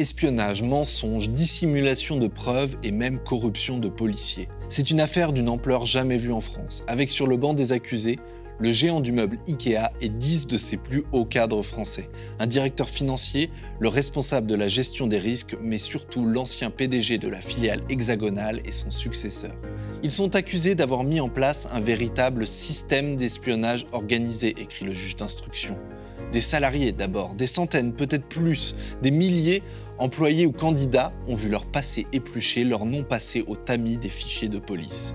Espionnage, mensonge, dissimulation de preuves et même corruption de policiers. C'est une affaire d'une ampleur jamais vue en France, avec sur le banc des accusés le géant du meuble IKEA et 10 de ses plus hauts cadres français, un directeur financier, le responsable de la gestion des risques, mais surtout l'ancien PDG de la filiale hexagonale et son successeur. Ils sont accusés d'avoir mis en place un véritable système d'espionnage organisé, écrit le juge d'instruction. Des salariés d'abord, des centaines, peut-être plus, des milliers, employés ou candidats ont vu leur passé épluché, leur nom passé au tamis des fichiers de police.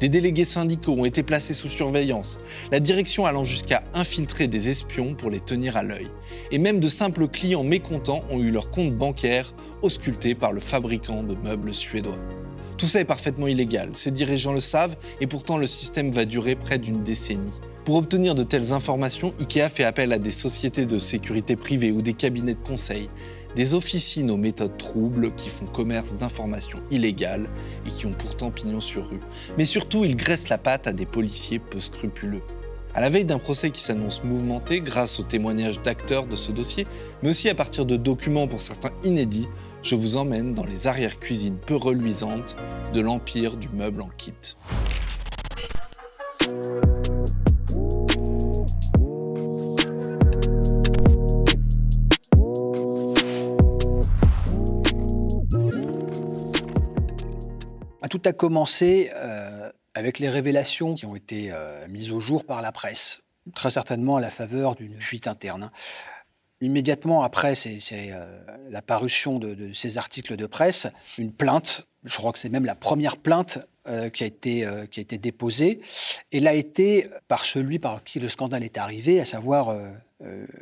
Des délégués syndicaux ont été placés sous surveillance, la direction allant jusqu'à infiltrer des espions pour les tenir à l'œil. Et même de simples clients mécontents ont eu leur compte bancaire ausculté par le fabricant de meubles suédois. Tout ça est parfaitement illégal, ces dirigeants le savent, et pourtant le système va durer près d'une décennie. Pour obtenir de telles informations, IKEA fait appel à des sociétés de sécurité privées ou des cabinets de conseil, des officines aux méthodes troubles qui font commerce d'informations illégales et qui ont pourtant pignon sur rue. Mais surtout, ils graissent la patte à des policiers peu scrupuleux. À la veille d'un procès qui s'annonce mouvementé grâce aux témoignages d'acteurs de ce dossier, mais aussi à partir de documents pour certains inédits, je vous emmène dans les arrières-cuisines peu reluisantes de l'empire du meuble en kit. Tout a commencé euh, avec les révélations qui ont été euh, mises au jour par la presse, très certainement à la faveur d'une fuite interne. Immédiatement après c'est, euh, la parution de, ces articles de presse, une plainte, je crois que c'est même la première plainte qui, a été, a déposée, et l'a été par celui par qui le scandale est arrivé, à savoir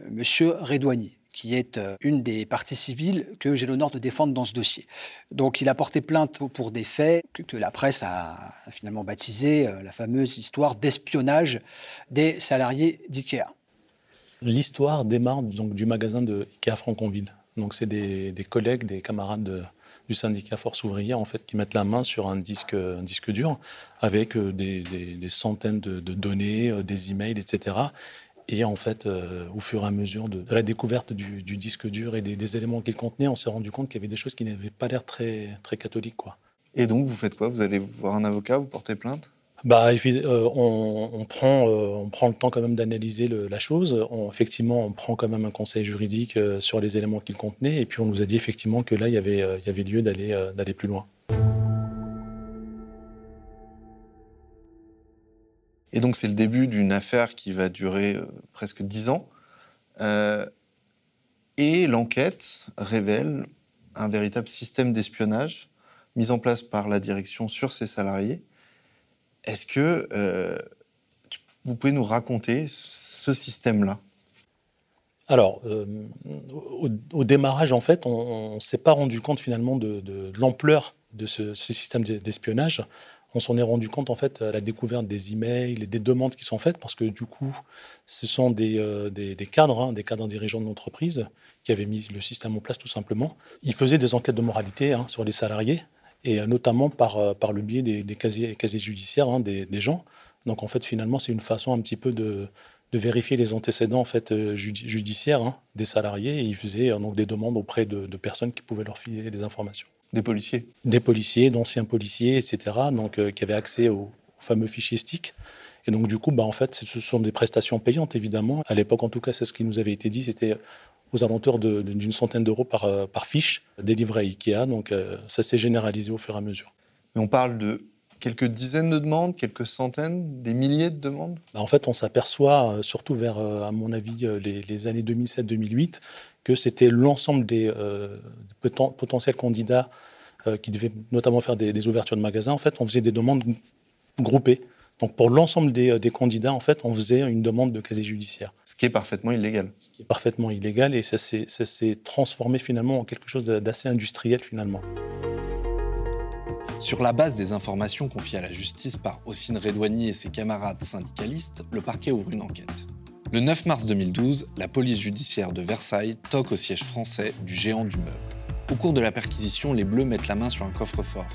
Monsieur Redouani qui est euh, une des parties civiles que j'ai l'honneur de défendre dans ce dossier. Donc il a porté plainte pour des faits que, la presse a, finalement baptisé euh, la fameuse histoire d'espionnage des salariés d'IKEA. L'histoire démarre donc du magasin de IKEA Franconville. Donc c'est des, collègues, des camarades du syndicat Force ouvrière en fait qui mettent la main sur un disque, disque dur avec euh, des, centaines de, de données, des emails, etc. Et en fait, euh, au fur et à mesure de, la découverte du, disque dur et des, éléments qu'il contenait, on s'est rendu compte qu'il y avait des choses qui n'avaient pas l'air très, très catholiques. Quoi. Et donc, vous faites quoi? Vous allez voir un avocat, vous portez plainte? Bah, euh, on, prend, euh, on prend le temps quand même d'analyser la chose. effectivement, on prend quand même un conseil juridique sur les éléments qu'il contenait. Et puis, on nous a dit effectivement que là, il y avait, il y avait lieu d'aller d'aller plus loin. Et donc c'est le début d'une affaire qui va durer euh, presque dix ans. Euh, et l'enquête révèle un véritable système d'espionnage mis en place par la direction sur ses salariés. Est-ce que euh, vous pouvez nous raconter ce système-là? Alors, au, démarrage, en fait, on ne s'est pas rendu compte finalement de, l'ampleur de ce système d'espionnage on s'en est rendu compte en fait à la découverte des emails et des demandes qui sont faites parce que du coup, ce sont des, euh, cadres, hein, des cadres dirigeants de l'entreprise qui avaient mis le système en place tout simplement. Ils faisaient des enquêtes de moralité hein, sur les salariés et euh, notamment par, euh, par le biais des, casiers, judiciaires hein, des, gens. Donc en fait, finalement, c'est une façon un petit peu de, vérifier les antécédents en fait judiciaires des salariés et ils faisaient donc des demandes auprès de personnes qui pouvaient leur filer des informations. Des policiers Des policiers, d'anciens policiers, etc., donc, euh, qui avaient accès au, fameux fichier STIC. Et donc, du coup, bah, en fait, ce sont des prestations payantes, évidemment. À l'époque, en tout cas, c'est ce qui nous avait été dit, c'était aux alentours d'une centaine d'euros par, euh, par fiche délivrée à Ikea. Donc, euh, ça s'est généralisé au fur et à mesure. Mais on parle de quelques dizaines de demandes, quelques centaines, des milliers de demandes? Bah, En fait, on s'aperçoit, surtout vers, à mon avis, les, les années 2007-2008, que c'était l'ensemble des euh, potentiels candidats euh, qui devaient notamment faire des, ouvertures de magasins. En fait, on faisait des demandes groupées. Donc pour l'ensemble des, euh, des, candidats, en fait, on faisait une demande de casier judiciaire. Ce qui est parfaitement illégal. Ce qui est parfaitement illégal et ça s'est transformé finalement en quelque chose d'assez industriel finalement. Sur la base des informations confiées à la justice par Ossine Redouani et ses camarades syndicalistes, le parquet ouvre une enquête. Le 9 mars 2012, la police judiciaire de Versailles toque au siège français du géant du meuble. Au cours de la perquisition, les Bleus mettent la main sur un coffre-fort.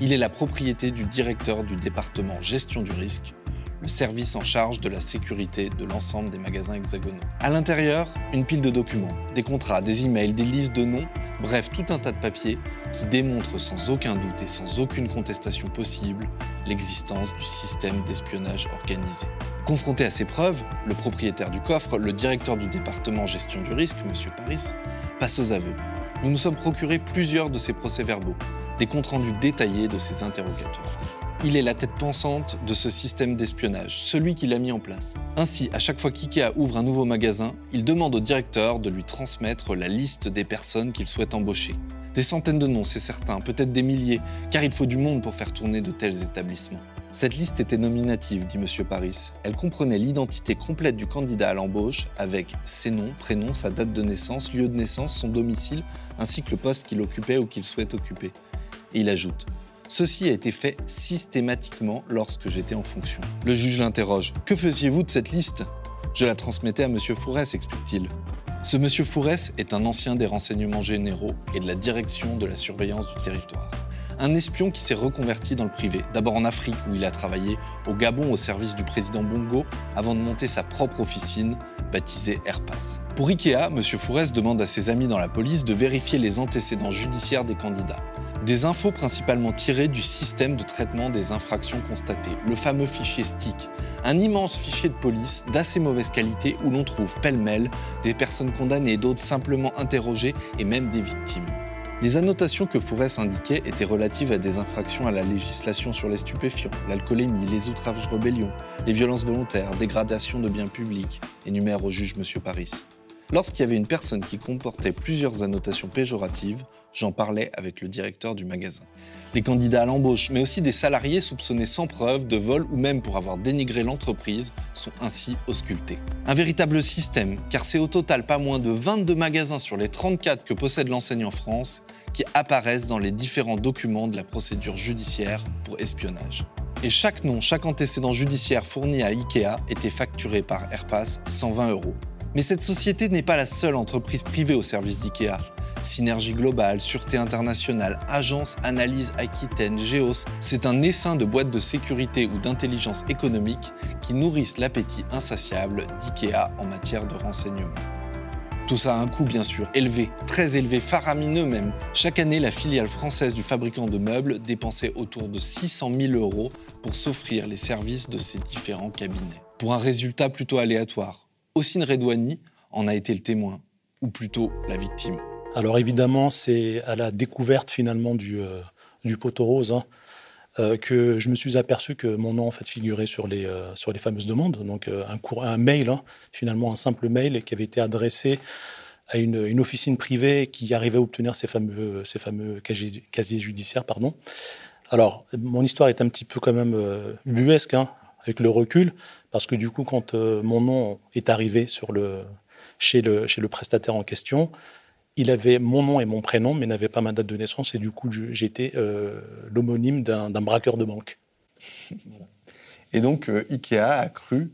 Il est la propriété du directeur du département gestion du risque, le service en charge de la sécurité de l'ensemble des magasins hexagonaux. À l'intérieur, une pile de documents, des contrats, des emails, des listes de noms, Bref, tout un tas de papiers qui démontrent sans aucun doute et sans aucune contestation possible l'existence du système d'espionnage organisé. Confronté à ces preuves, le propriétaire du coffre, le directeur du département gestion du risque, M. Paris, passe aux aveux. Nous nous sommes procurés plusieurs de ces procès-verbaux, des comptes rendus détaillés de ces interrogatoires. Il est la tête pensante de ce système d'espionnage, celui qui l'a mis en place. Ainsi, à chaque fois qu'IKEA ouvre un nouveau magasin, il demande au directeur de lui transmettre la liste des personnes qu'il souhaite embaucher. Des centaines de noms, c'est certain, peut-être des milliers, car il faut du monde pour faire tourner de tels établissements. Cette liste était nominative, dit M. Paris. Elle comprenait l'identité complète du candidat à l'embauche, avec ses noms, prénoms, sa date de naissance, lieu de naissance, son domicile, ainsi que le poste qu'il occupait ou qu'il souhaite occuper. Et il ajoute Ceci a été fait systématiquement lorsque j'étais en fonction. Le juge l'interroge. Que faisiez-vous de cette liste? Je la transmettais à M. Fourès, explique-t-il. Ce M. Fourès est un ancien des renseignements généraux et de la direction de la surveillance du territoire. Un espion qui s'est reconverti dans le privé, d'abord en Afrique où il a travaillé, au Gabon au service du président Bongo, avant de monter sa propre officine, baptisée Airpass. Pour Ikea, M. Fourès demande à ses amis dans la police de vérifier les antécédents judiciaires des candidats. Des infos principalement tirées du système de traitement des infractions constatées, le fameux fichier STIC, un immense fichier de police d'assez mauvaise qualité où l'on trouve pêle-mêle des personnes condamnées, d'autres simplement interrogées et même des victimes. Les annotations que Fourès indiquait étaient relatives à des infractions à la législation sur les stupéfiants, l'alcoolémie, les outrages rébellions, les violences volontaires, dégradation de biens publics, énumère au juge M. Paris. Lorsqu'il y avait une personne qui comportait plusieurs annotations péjoratives, j'en parlais avec le directeur du magasin. Les candidats à l'embauche, mais aussi des salariés soupçonnés sans preuve de vol ou même pour avoir dénigré l'entreprise, sont ainsi auscultés. Un véritable système, car c'est au total pas moins de 22 magasins sur les 34 que possède l'enseigne en France qui apparaissent dans les différents documents de la procédure judiciaire pour espionnage. Et chaque nom, chaque antécédent judiciaire fourni à IKEA était facturé par Airpass 120 euros. Mais cette société n'est pas la seule entreprise privée au service d'IKEA. Synergie Globale, Sûreté Internationale, Agence Analyse Aquitaine, Géos, c'est un essaim de boîtes de sécurité ou d'intelligence économique qui nourrissent l'appétit insatiable d'IKEA en matière de renseignement. Tout ça a un coût bien sûr, élevé, très élevé, faramineux même. Chaque année, la filiale française du fabricant de meubles dépensait autour de 600 000 euros pour s'offrir les services de ces différents cabinets. Pour un résultat plutôt aléatoire, Ossine Redouani en a été le témoin, ou plutôt la victime. Alors évidemment, c'est à la découverte finalement du, euh, poteau rose hein, euh, que je me suis aperçu que mon nom figurait sur les, euh, sur les fameuses demandes. Donc un, cours, un mail, hein, finalement un simple mail qui avait été adressé à une, une, officine privée qui arrivait à obtenir ces fameux, casiers, judiciaires. Alors, mon histoire est un petit peu quand même buesque, hein, avec le recul, parce que du coup, quand euh, mon nom est arrivé chez le prestataire en question, il avait mon nom et mon prénom, mais n'avait pas ma date de naissance, et du coup, j'étais euh, l'homonyme d'un braqueur de banque. Et donc, euh, Ikea a cru,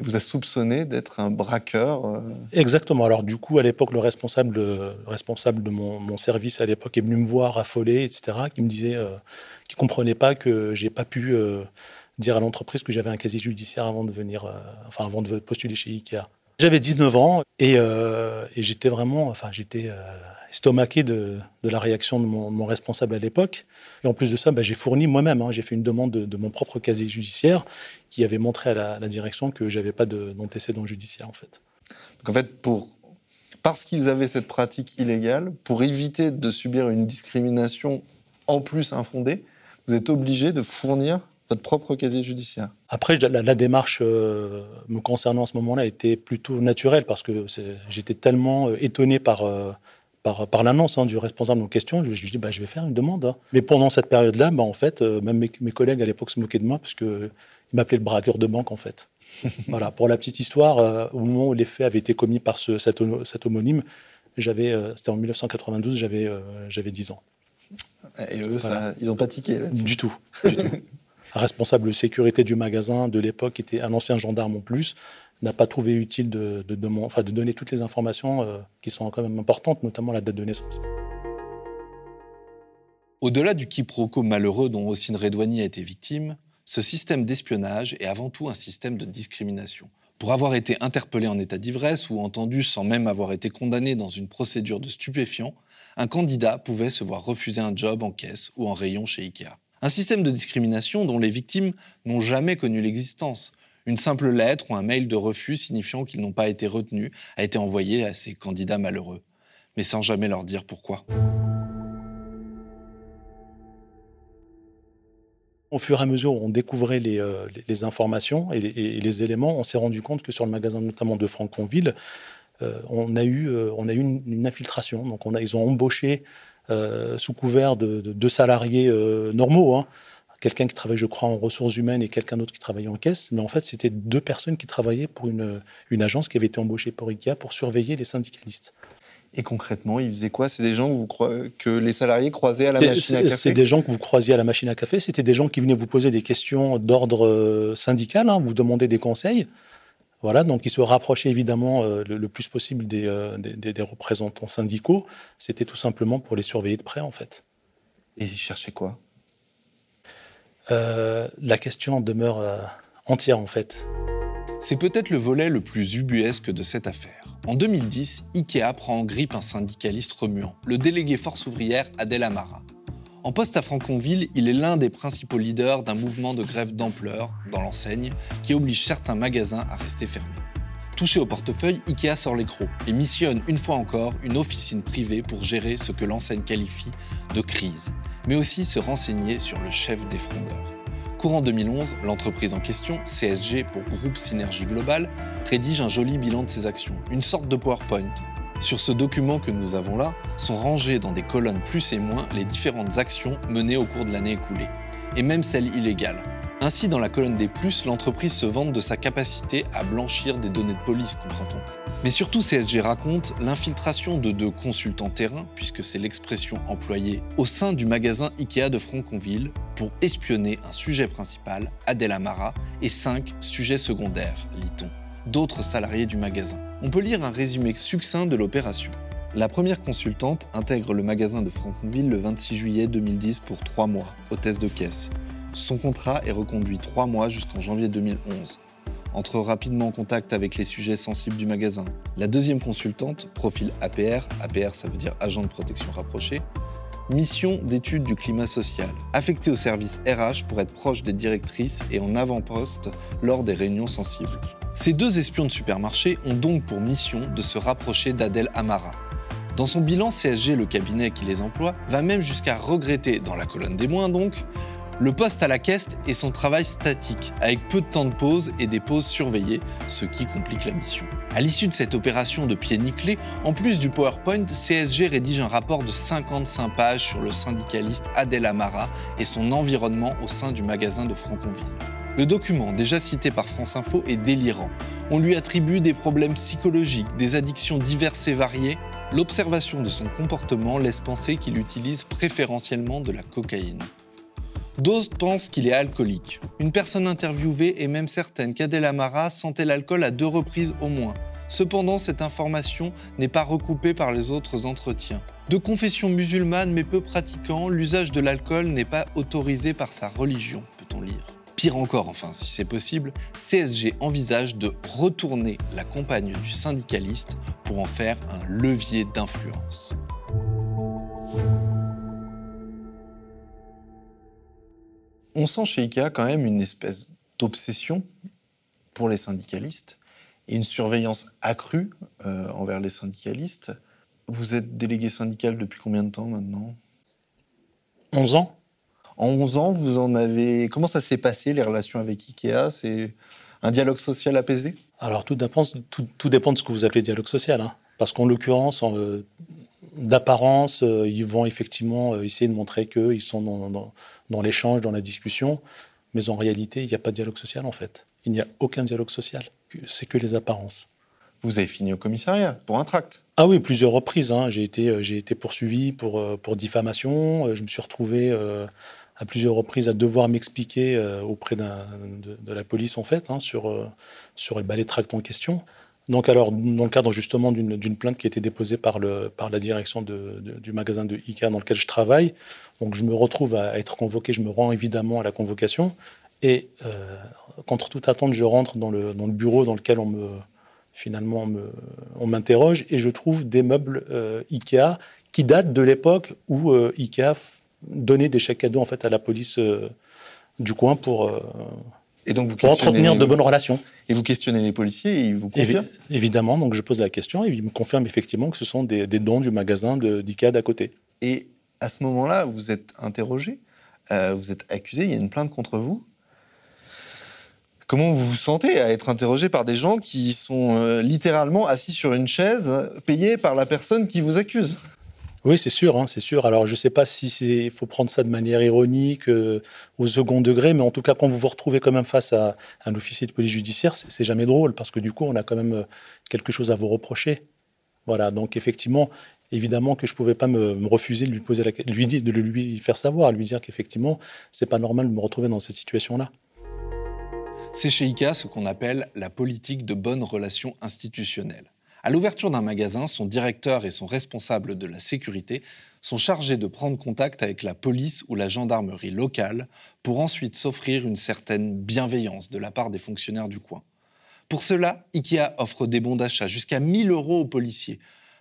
et vous a soupçonné d'être un braqueur Exactement. Alors, du coup, à l'époque, le responsable, responsable de mon, mon service à l'époque est venu me voir affolé, etc., qui me disait qu'il ne comprenait pas que j'ai pas pu dire à l'entreprise que j'avais un casier judiciaire avant de venir, euh, enfin avant de postuler chez Ikea. J'avais 19 ans et, euh, et j'étais vraiment, enfin j'étais euh, estomaqué de, de, la réaction de mon, responsable à l'époque. Et en plus de ça, bah, j'ai fourni moi-même, hein, j'ai fait une demande de, mon propre casier judiciaire qui avait montré à la, direction que j'avais pas d'antécédent judiciaire en fait. Donc en fait, pour parce qu'ils avaient cette pratique illégale, pour éviter de subir une discrimination en plus infondée, vous êtes obligé de fournir votre propre casier judiciaire Après, la, démarche euh, me concernant à ce moment-là était plutôt naturelle parce que j'étais tellement euh, étonné par, euh, par, par l'annonce hein, du responsable en question. Je me suis dit, bah, je vais faire une demande. Hein. Mais pendant cette période-là, bah, en fait, même mes, collègues à l'époque se moquaient de moi parce qu'ils m'appelaient le braqueur de banque, en fait. voilà, pour la petite histoire, au moment où les faits avaient été commis par ce, cet, homonyme, j'avais, c'était en 1992, j'avais, j'avais 10 ans. Et eux, ça, ils n'ont pas tiqué Du tout. Du tout. Responsable de sécurité du magasin de l'époque, qui était un ancien gendarme en plus, n'a pas trouvé utile de, donner toutes les informations euh, qui sont quand même importantes, notamment la date de naissance. Au-delà du quiproquo malheureux dont Ossine Redouani a été victime, ce système d'espionnage est avant tout un système de discrimination. Pour avoir été interpellé en état d'ivresse ou entendu sans même avoir été condamné dans une procédure de stupéfiant, un candidat pouvait se voir refuser un job en caisse ou en rayon chez Ikea. Un système de discrimination dont les victimes n'ont jamais connu l'existence. Une simple lettre ou un mail de refus signifiant qu'ils n'ont pas été retenus a été envoyé à ces candidats malheureux, mais sans jamais leur dire pourquoi. Au fur et à mesure où on découvrait les, euh, informations et les, éléments, on s'est rendu compte que sur le magasin notamment de Franconville, euh, on a eu, euh, on a eu une, infiltration. Donc ils ont embauché sous couvert de, salariés normaux. Hein. quelqu'un qui travaille, je crois, en ressources humaines et quelqu'un d'autre qui travaillait en caisse. Mais en fait, c'était deux personnes qui travaillaient pour une, une agence qui avait été embauchée par IKEA pour surveiller les syndicalistes. Et concrètement, ils faisaient quoi? C'est des gens que, vous que les salariés croisaient à la machine à café C'est des gens que vous croisiez à la machine à café. C'était des gens qui venaient vous poser des questions d'ordre euh, syndical, hein, vous demander des conseils. Voilà, donc ils se rapprochaient évidemment euh, le, plus possible euh, des, des, représentants syndicaux. C'était tout simplement pour les surveiller de près, en fait. Et ils cherchaient quoi? La question demeure entière, en fait. C'est peut-être le volet le plus ubuesque de cette affaire. En 2010, IKEA prend en grippe un syndicaliste remuant, le délégué force ouvrière Adel Amara. En poste à Franconville, il est l'un des principaux leaders d'un mouvement de grève d'ampleur dans l'enseigne qui oblige certains magasins à rester fermés. Touché au portefeuille, IKEA sort les crocs et missionne une fois encore une officine privée pour gérer ce que l'enseigne qualifie de crise, mais aussi se renseigner sur le chef des frondeurs. Courant 2011, l'entreprise en question, CSG pour Groupe Synergie Globale, rédige un joli bilan de ses actions, une sorte de PowerPoint. Sur ce document que nous avons là, sont rangées dans des colonnes plus et moins les différentes actions menées au cours de l'année écoulée, et même celles illégales. Ainsi, dans la colonne des plus, l'entreprise se vante de sa capacité à blanchir des données de police, comprend-on. Mais surtout, CSG raconte l'infiltration de deux consultants terrain, puisque c'est l'expression employée, au sein du magasin Ikea de Franconville pour espionner un sujet principal, Adèle Amara, et cinq sujets secondaires, lit-on, d'autres salariés du magasin. On peut lire un résumé succinct de l'opération. La première consultante intègre le magasin de Franconville le 26 juillet 2010 pour trois mois, hôtesse de caisse. Son contrat est reconduit trois mois jusqu'en janvier 2011. Entre rapidement en contact avec les sujets sensibles du magasin. La deuxième consultante, profil APR, APR ça veut dire agent de protection rapproché, mission d'étude du climat social, affectée au service RH pour être proche des directrices et en avant-poste lors des réunions sensibles. Ces deux espions de supermarché ont donc pour mission de se rapprocher d'Adèle Amara. Dans son bilan, CSG, le cabinet qui les emploie, va même jusqu'à regretter, dans la colonne des moins donc, le poste à la caisse est son travail statique, avec peu de temps de pause et des pauses surveillées, ce qui complique la mission. À l'issue de cette opération de pied nickelé, en plus du PowerPoint, CSG rédige un rapport de 55 pages sur le syndicaliste Adel Amara et son environnement au sein du magasin de Franconville. Le document, déjà cité par France Info, est délirant. On lui attribue des problèmes psychologiques, des addictions diverses et variées. L'observation de son comportement laisse penser qu'il utilise préférentiellement de la cocaïne. D'autres pensent qu'il est alcoolique. Une personne interviewée est même certaine qu'Adèle Amara sentait l'alcool à deux reprises au moins. Cependant, cette information n'est pas recoupée par les autres entretiens. De confession musulmane mais peu pratiquant, l'usage de l'alcool n'est pas autorisé par sa religion, peut-on lire. Pire encore, enfin, si c'est possible, CSG envisage de retourner la compagne du syndicaliste pour en faire un levier d'influence. on sent chez IKEA quand même une espèce d'obsession pour les syndicalistes et une surveillance accrue euh, envers les syndicalistes. Vous êtes délégué syndical depuis combien de temps maintenant? 11 ans. En 11 ans, vous en avez. Comment ça s'est passé les relations avec IKEA? C'est un dialogue social apaisé? Alors tout dépend, tout, dépend de ce que vous appelez dialogue social. Hein. Parce qu'en l'occurrence, euh, d'apparence, euh, ils vont effectivement essayer de montrer qu'ils sont dans, dans l'échange, dans la discussion. Mais en réalité, il n'y a pas de dialogue social en fait. Il n'y a aucun dialogue social. C'est que les apparences. Vous avez fini au commissariat pour un tract Ah oui, plusieurs reprises. Hein. J'ai été, euh, j'ai été poursuivi pour, euh, pour diffamation. Euh, je me suis retrouvé à plusieurs reprises à devoir m'expliquer auprès de, la police en fait hein, sur, sur le balai tract en question. Donc alors, dans le cadre justement d'une plainte qui a été déposée par, le, par la direction du magasin de ICA dans lequel je travaille, donc je me retrouve à être convoqué, je me rends évidemment à la convocation, Et contre toute attente, je rentre dans le, dans le bureau dans lequel on me, finalement, on m'interroge et je trouve des meubles Ikea qui datent de l'époque où Ikea donnait des chèques cadeaux en fait, à la police du coin pour, et donc vous entretenir de bonnes relations. Et vous questionnez les policiers et ils vous confirment Évidemment, donc je pose la question et ils me confirment effectivement que ce sont des, dons du magasin d'IKEA d'à côté. Et à ce moment-là, vous êtes interrogé, euh, vous êtes accusé, il y a une plainte contre vous. Comment vous vous sentez à être interrogé par des gens qui sont euh, littéralement assis sur une chaise, payés par la personne qui vous accuse? Oui, c'est sûr, hein, c'est sûr. Alors, je ne sais pas si il faut prendre ça de manière ironique, euh, au second degré, mais en tout cas, quand vous vous retrouvez quand même face à, un officier de police judiciaire, c'est jamais drôle, parce que du coup, on a quand même euh, quelque chose à vous reprocher. Voilà, donc effectivement, évidemment que je ne pouvais pas me, refuser de lui poser la lui dire, de lui faire savoir, lui dire qu'effectivement, c'est pas normal de me retrouver dans cette situation-là. C'est chez ICA ce qu'on appelle la politique de bonne relation institutionnelle. À l'ouverture d'un magasin, son directeur et son responsable de la sécurité sont chargés de prendre contact avec la police ou la gendarmerie locale pour ensuite s'offrir une certaine bienveillance de la part des fonctionnaires du coin. Pour cela, IKEA offre des bons d'achat jusqu'à 1000 euros aux policiers.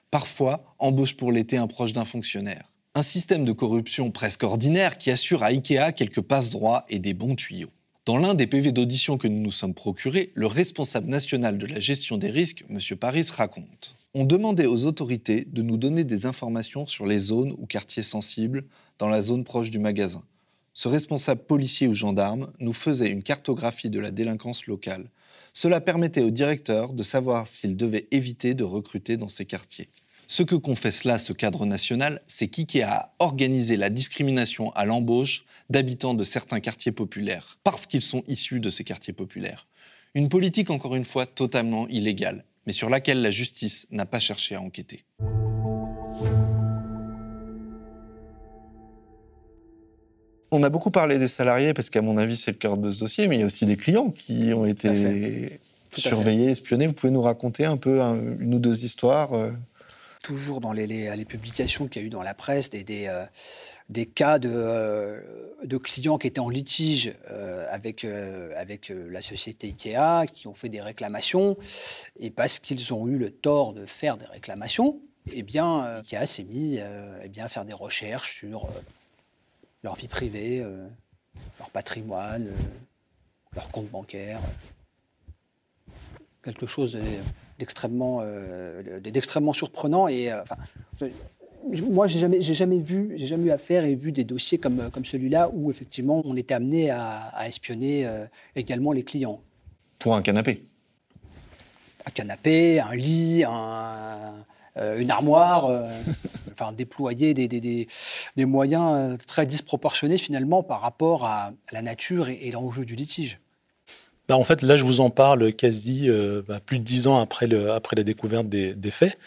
Parfois, embauche pour l'été un proche d'un fonctionnaire. Un système de corruption presque ordinaire qui assure à IKEA quelques passe-droits et des bons tuyaux. Dans l'un des PV d'audition que nous nous sommes procurés, le responsable national de la gestion des risques, M. Paris, raconte On demandait aux autorités de nous donner des informations sur les zones ou quartiers sensibles dans la zone proche du magasin. Ce responsable policier ou gendarme nous faisait une cartographie de la délinquance locale. Cela permettait au directeur de savoir s'il devait éviter de recruter dans ces quartiers. Ce que confesse là ce cadre national, c'est qu'IKEA a organisé la discrimination à l'embauche d'habitants de certains quartiers populaires, parce qu'ils sont issus de ces quartiers populaires. Une politique encore une fois totalement illégale, mais sur laquelle la justice n'a pas cherché à enquêter. On a beaucoup parlé des salariés parce qu'à mon avis c'est le cœur de ce dossier, mais il y a aussi des clients qui ont été surveillés, espionnés. Vous pouvez nous raconter un peu une ou deux histoires euh toujours dans les, publications qu'il y a eu dans la presse des, euh, cas de, euh, de, clients qui étaient en litige euh, avec, la société IKEA, qui ont fait des réclamations, et parce qu'ils ont eu le tort de faire des réclamations, eh bien, IKEA s'est mis eh à faire des recherches sur leur vie privée, leur patrimoine, leur compte bancaire. Quelque chose d'extrêmement euh, d'extrêmement surprenant. Et euh, moi, j'ai jamais, j'ai jamais vu, j'ai jamais eu affaire et vu des dossiers comme, comme celui-là où effectivement on était amené à, espionner euh, également les clients. Pour un canapé. Un canapé, un lit, une armoire, enfin déployer des, des, des, moyens très disproportionnés finalement par rapport à la nature et l'enjeu du litige. Bah, en fait, là, je vous en parle quasi euh, bah, plus de dix ans après, après la découverte des, faits.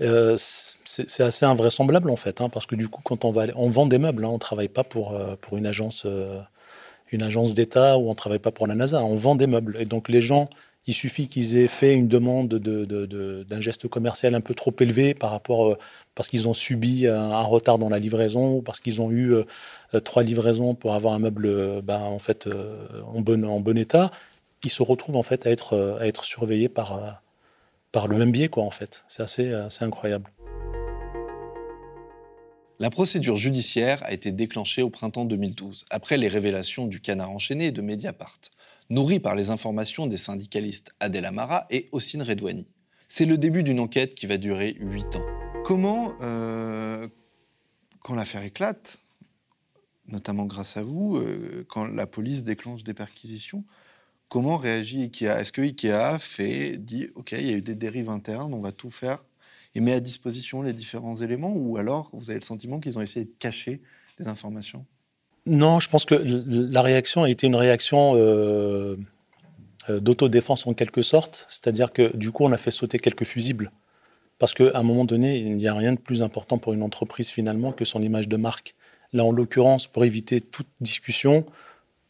Euh, c'est assez invraisemblable, en fait, hein, parce que du coup, quand on, va, on vend des meubles, hein, on ne travaille pas pour, euh, pour une agence, agence d'État ou on ne travaille pas pour la NASA, on vend des meubles. Et donc, les gens, il suffit qu'ils aient fait une demande d'un geste commercial un peu trop élevé par rapport, parce qu'ils ont subi un, retard dans la livraison ou parce qu'ils ont eu trois livraisons pour avoir un meuble bah, en, fait, en, bon, en bon état ils se retrouvent en fait à être, euh, à être surveillés par, euh, par le même biais, quoi, en fait. C'est assez, euh, assez incroyable. La procédure judiciaire a été déclenchée au printemps 2012, après les révélations du canard enchaîné et de Mediapart, nourri par les informations des syndicalistes Adel Amara et Ossine Redouani. C'est le début d'une enquête qui va durer huit ans. Comment, quand l'affaire éclate, notamment grâce à vous, quand la police déclenche des perquisitions, Comment réagit IKEA? Est-ce que IKEA fait, dit, OK, il y a eu des dérives internes, on va tout faire et met à disposition les différents éléments Ou alors, vous avez le sentiment qu'ils ont essayé de cacher des informations? Non, je pense que la réaction a été une réaction euh, euh, d'autodéfense en quelque sorte. C'est-à-dire que du coup, on a fait sauter quelques fusibles. Parce qu'à un moment donné, il n'y a rien de plus important pour une entreprise finalement que son image de marque. Là, en l'occurrence, pour éviter toute discussion,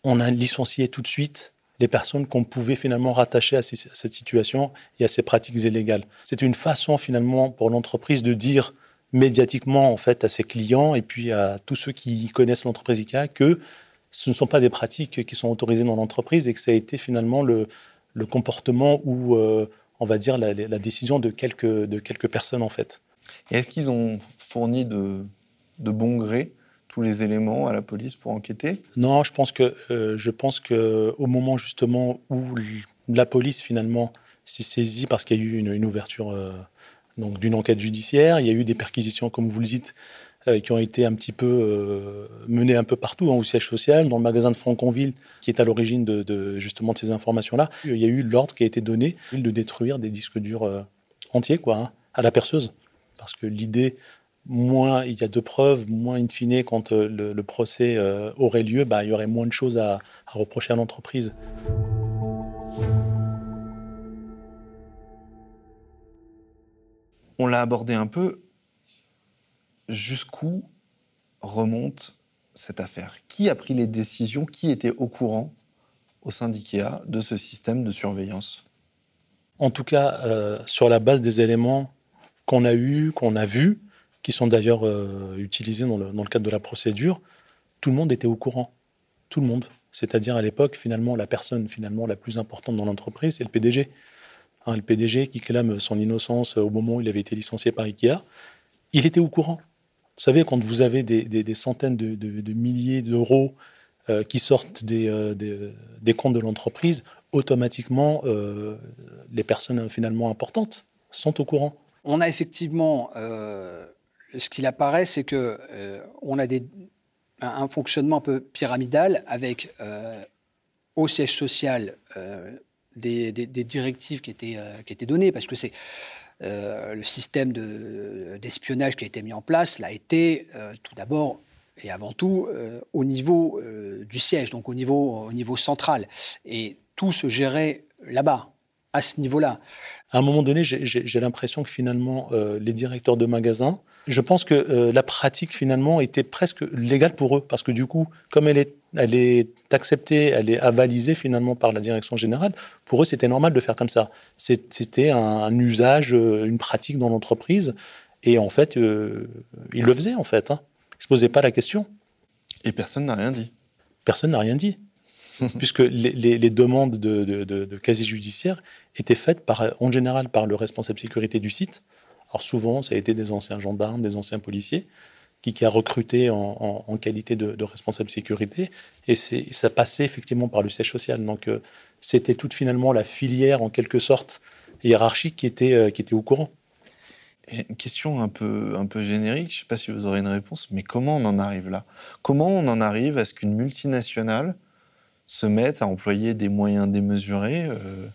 on a licencié tout de suite les personnes qu'on pouvait finalement rattacher à, cette situation et à ces pratiques illégales. C'est une façon finalement pour l'entreprise de dire médiatiquement en fait à ses clients et puis à tous ceux qui connaissent l'entreprise IKEA que ce ne sont pas des pratiques qui sont autorisées dans l'entreprise et que ça a été finalement le, comportement ou, euh, on va dire, la, décision de quelques, de quelques personnes, en fait. Est-ce qu'ils ont fourni de, de bon gré tous les éléments à la police pour enquêter Non, je pense que euh, je pense que au moment justement où la police finalement s'est saisie parce qu'il y a eu une, ouverture euh, donc d'une enquête judiciaire, il y a eu des perquisitions comme vous le dites euh, qui ont été un petit peu menées un peu partout, hein, au siège social, dans le magasin de Franconville, qui est à l'origine de, justement de ces informations-là. Il y a eu l'ordre qui a été donné de détruire des disques durs entiers, quoi, hein, à la perceuse, parce que l'idée moins il y a de preuves, moins in fine, quand le, le procès euh, aurait lieu, bah, il y aurait moins de choses à, à reprocher à l'entreprise. On l'a abordé un peu. Jusqu'où remonte cette affaire? Qui a pris les décisions? Qui était au courant au sein d'IKEA de ce système de surveillance? En tout cas, euh, sur la base des éléments qu'on a eus, qu'on a vus, qui sont d'ailleurs euh, utilisés dans le, cadre de la procédure, tout le monde était au courant. Tout le monde. C'est-à-dire à, l'époque, finalement, la personne finalement la plus importante dans l'entreprise, c'est le PDG. Hein, le PDG qui clame son innocence au moment où il avait été licencié par IKEA, il était au courant. Vous savez, quand vous avez des, centaines de, milliers d'euros euh, qui sortent des, euh, des comptes de l'entreprise, automatiquement, euh, les personnes finalement importantes sont au courant. On a effectivement ce qu'il apparaît, c'est que euh, on a un, fonctionnement un peu pyramidal avec euh, au siège social euh, des, directives qui étaient, qui étaient données, parce que c'est le système d'espionnage de, qui a été mis en place l'a été tout d'abord et avant tout au niveau du siège, donc au niveau, au niveau central. Et tout se gérait là-bas, à ce niveau-là. À un moment donné, j'ai l'impression que finalement, les directeurs de magasins, je pense que euh, la pratique finalement était presque légale pour eux, parce que du coup, comme elle est, elle est acceptée, elle est avalisée finalement par la direction générale, pour eux, c'était normal de faire comme ça. C'était un, un, usage, euh, une pratique dans l'entreprise, et en fait, euh, ils le faisaient en fait. Hein. Ils ne se posaient pas la question. Et personne n'a rien dit. Personne n'a rien dit. puisque les, les, les, demandes de, de, de, de casier judiciaire étaient faites par, en général par le responsable sécurité du site. Alors souvent, ça a été des anciens gendarmes, des anciens policiers, qui, qui a recruté en, qualité de, responsable sécurité, et ça passait effectivement par le siège social. Donc euh, c'était toute finalement la filière, en quelque sorte, hiérarchique qui était, euh, qui était au courant. Une question un peu, un peu générique, je ne sais pas si vous aurez une réponse, mais comment on en arrive là? Comment on en arrive à ce qu'une multinationale se mettent à employer des moyens démesurés euh,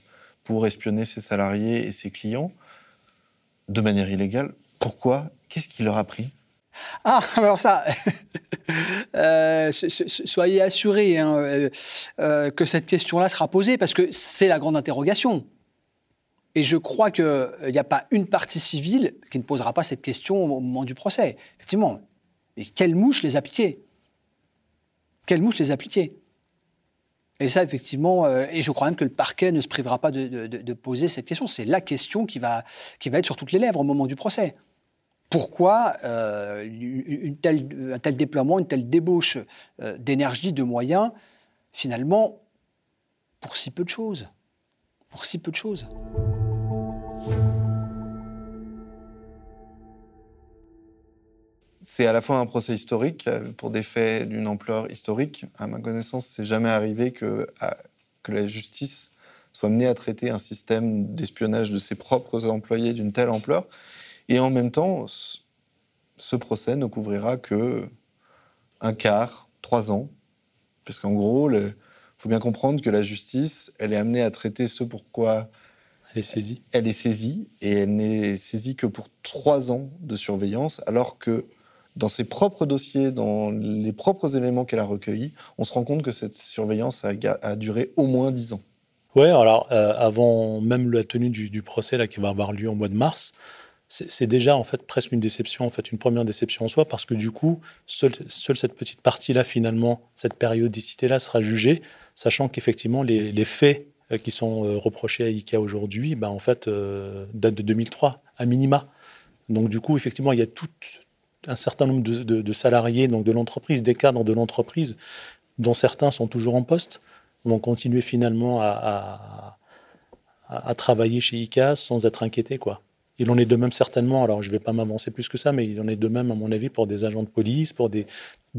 pour espionner ses salariés et ses clients? De manière illégale. Pourquoi Qu'est-ce qui leur a pris? Ah, alors ça, euh, soyez assurés hein, euh, euh, que cette question-là sera posée parce que c'est la grande interrogation. Et je crois qu'il n'y a pas une partie civile qui ne posera pas cette question au moment du procès. Effectivement. Et quelle mouche les a piqués? Quelle mouche les a piqués? Et ça, effectivement, euh, et je crois même que le parquet ne se privera pas de, poser cette question. C'est la question qui va, qui va être sur toutes les lèvres au moment du procès. Pourquoi euh, un tel déploiement, une telle débauche euh, d'énergie, de moyens, finalement, pour si peu de choses? Pour si peu de choses. C'est à la fois un procès historique euh, pour des faits d'une ampleur historique. À ma connaissance, c'est jamais arrivé que, à, que la justice soit menée à traiter un système d'espionnage de ses propres employés d'une telle ampleur. Et en même temps, ce procès ne couvrira que un quart, trois ans, parce qu'en gros, il faut bien comprendre que la justice, elle est amenée à traiter ce pourquoi elle est saisie. Elle est saisie et elle n'est saisie que pour trois ans de surveillance, alors que dans ses propres dossiers, dans les propres éléments qu'elle a recueillis, on se rend compte que cette surveillance a, duré au moins dix ans. Oui, alors euh, avant même la tenue du, procès là, qui va avoir lieu au mois de mars, c'est déjà en fait presque une déception, en fait une première déception en soi, parce que du coup, seule, cette petite partie-là, finalement, cette périodicité-là sera jugée, sachant qu'effectivement, les, faits euh, qui sont euh, reprochés à IKEA aujourd'hui, bah, en fait, datent de 2003, à minima. Donc du coup, effectivement, il y a toute un certain nombre de, salariés, donc de l'entreprise, des cadres de l'entreprise, dont certains sont toujours en poste, vont continuer finalement à, travailler chez ICAS sans être inquiétés. Quoi. Il en est de même certainement, alors je ne vais pas m'avancer plus que ça, mais il en est de même, à mon avis, pour des agents de police, pour des,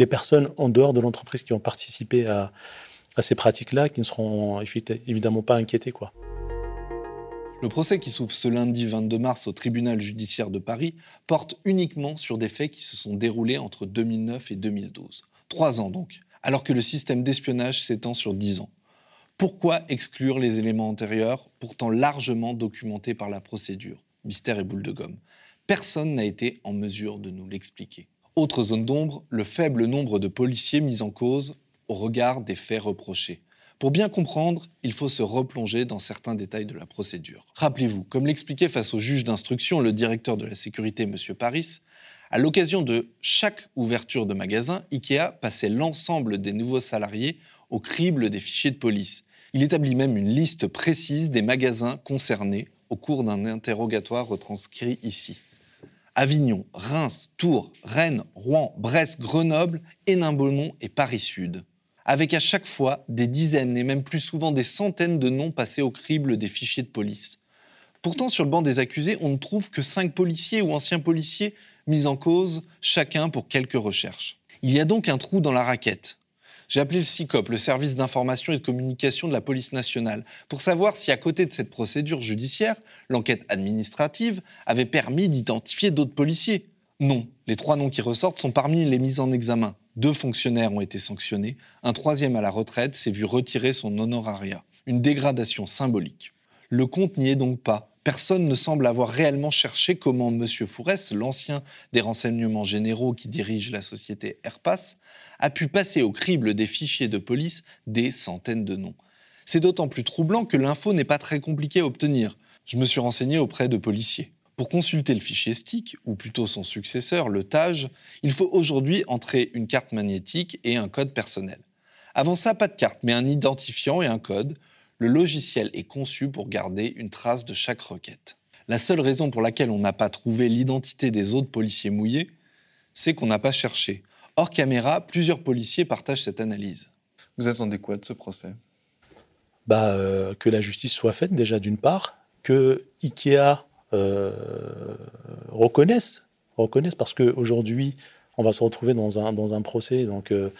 personnes en dehors de l'entreprise qui ont participé à, ces pratiques-là, qui ne seront évidemment pas inquiétés. Quoi. Le procès qui s'ouvre ce lundi 22 mars au tribunal judiciaire de Paris porte uniquement sur des faits qui se sont déroulés entre 2009 et 2012. Trois ans donc, alors que le système d'espionnage s'étend sur dix ans. Pourquoi exclure les éléments antérieurs, pourtant largement documentés par la procédure? Mystère et boule de gomme. Personne n'a été en mesure de nous l'expliquer. Autre zone d'ombre, le faible nombre de policiers mis en cause au regard des faits reprochés. Pour bien comprendre, il faut se replonger dans certains détails de la procédure. Rappelez-vous, comme l'expliquait face au juge d'instruction le directeur de la sécurité, M. Paris, à l'occasion de chaque ouverture de magasin, IKEA passait l'ensemble des nouveaux salariés au crible des fichiers de police. Il établit même une liste précise des magasins concernés au cours d'un interrogatoire retranscrit ici. Avignon, Reims, Tours, Rennes, Rouen, Brest, Grenoble, Hénin-Beaumont et Paris-Sud avec à chaque fois des dizaines et même plus souvent des centaines de noms passés au crible des fichiers de police. Pourtant, sur le banc des accusés, on ne trouve que cinq policiers ou anciens policiers mis en cause, chacun pour quelques recherches. Il y a donc un trou dans la raquette. J'ai appelé le SICOP, le service d'information et de communication de la police nationale, pour savoir si à côté de cette procédure judiciaire, l'enquête administrative avait permis d'identifier d'autres policiers. Non, les trois noms qui ressortent sont parmi les mises en examen. Deux fonctionnaires ont été sanctionnés, un troisième à la retraite s'est vu retirer son honorariat. Une dégradation symbolique. Le compte n'y est donc pas. Personne ne semble avoir réellement cherché comment M. Fourès, l'ancien des renseignements généraux qui dirige la société Airpass, a pu passer au crible des fichiers de police des centaines de noms. C'est d'autant plus troublant que l'info n'est pas très compliquée à obtenir. Je me suis renseigné auprès de policiers. Pour consulter le fichier STIC, ou plutôt son successeur, le TAGE, il faut aujourd'hui entrer une carte magnétique et un code personnel. Avant ça, pas de carte, mais un identifiant et un code. Le logiciel est conçu pour garder une trace de chaque requête. La seule raison pour laquelle on n'a pas trouvé l'identité des autres policiers mouillés, c'est qu'on n'a pas cherché. Hors caméra, plusieurs policiers partagent cette analyse. Vous attendez quoi de ce procès? Bah, euh, Que la justice soit faite déjà d'une part, que Ikea euh, reconnaissent, reconnaissent parce qu'aujourd'hui, on va se retrouver dans un, dans un procès. Donc, euh,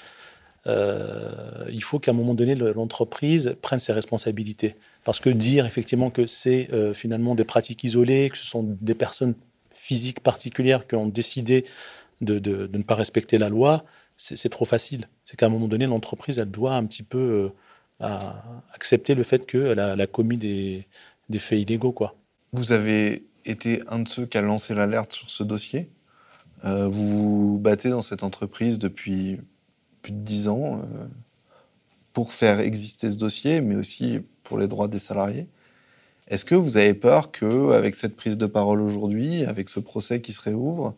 euh, il faut qu'à un moment donné, l'entreprise prenne ses responsabilités. Parce que dire effectivement que c'est finalement des pratiques isolées, que ce sont des personnes physiques particulières qui ont décidé de, de, ne pas respecter la loi, c'est trop facile. C'est qu'à un moment donné, l'entreprise, elle doit un petit peu accepter le fait qu'elle a, a, commis des, des faits illégaux. Quoi. Vous avez été un de ceux qui a lancé l'alerte sur ce dossier. Euh, vous vous battez dans cette entreprise depuis plus de dix ans euh, pour faire exister ce dossier, mais aussi pour les droits des salariés. Est-ce que vous avez peur qu'avec cette prise de parole aujourd'hui, avec ce procès qui se réouvre,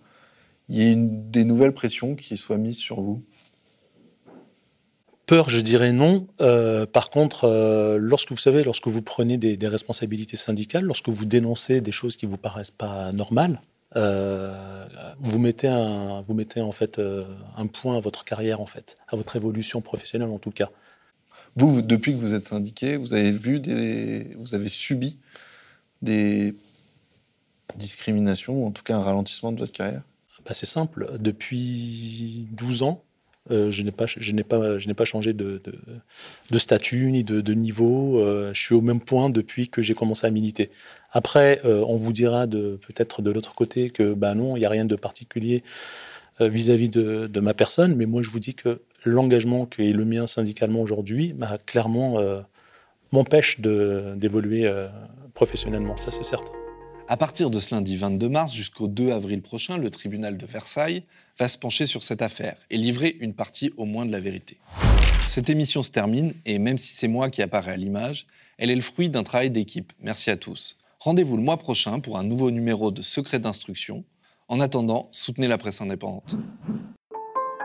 il y ait des nouvelles pressions qui soient mises sur vous? Peur, je dirais non. Euh, par contre, euh, lorsque vous savez, lorsque vous prenez des, responsabilités syndicales, lorsque vous dénoncez des choses qui vous paraissent pas normales, euh, vous mettez un, vous mettez en fait un point à votre carrière en fait, à votre évolution professionnelle en tout cas. Vous, depuis que vous êtes syndiqué, vous avez vu des, vous avez subi des discriminations ou en tout cas un ralentissement de votre carrière? Bah, c'est simple. Depuis 12 ans, euh, je n'ai pas, je n'ai pas, je n'ai pas changé de, statut ni de, niveau. Euh, je suis au même point depuis que j'ai commencé à militer. Après, euh, on vous dira peut-être de l'autre côté que bah non, il n'y a rien de particulier vis-à-vis de, ma personne, mais moi je vous dis que l'engagement qui est le mien syndicalement aujourd'hui, bah, clairement m'empêche d'évoluer professionnellement, ça c'est certain. À partir de ce lundi 22 mars jusqu'au 2 avril prochain, le tribunal de Versailles va se pencher sur cette affaire et livrer une partie au moins de la vérité. Cette émission se termine et même si c'est moi qui apparaît à l'image, elle est le fruit d'un travail d'équipe. Merci à tous. Rendez-vous le mois prochain pour un nouveau numéro de Secret d'instruction. En attendant, soutenez la presse indépendante.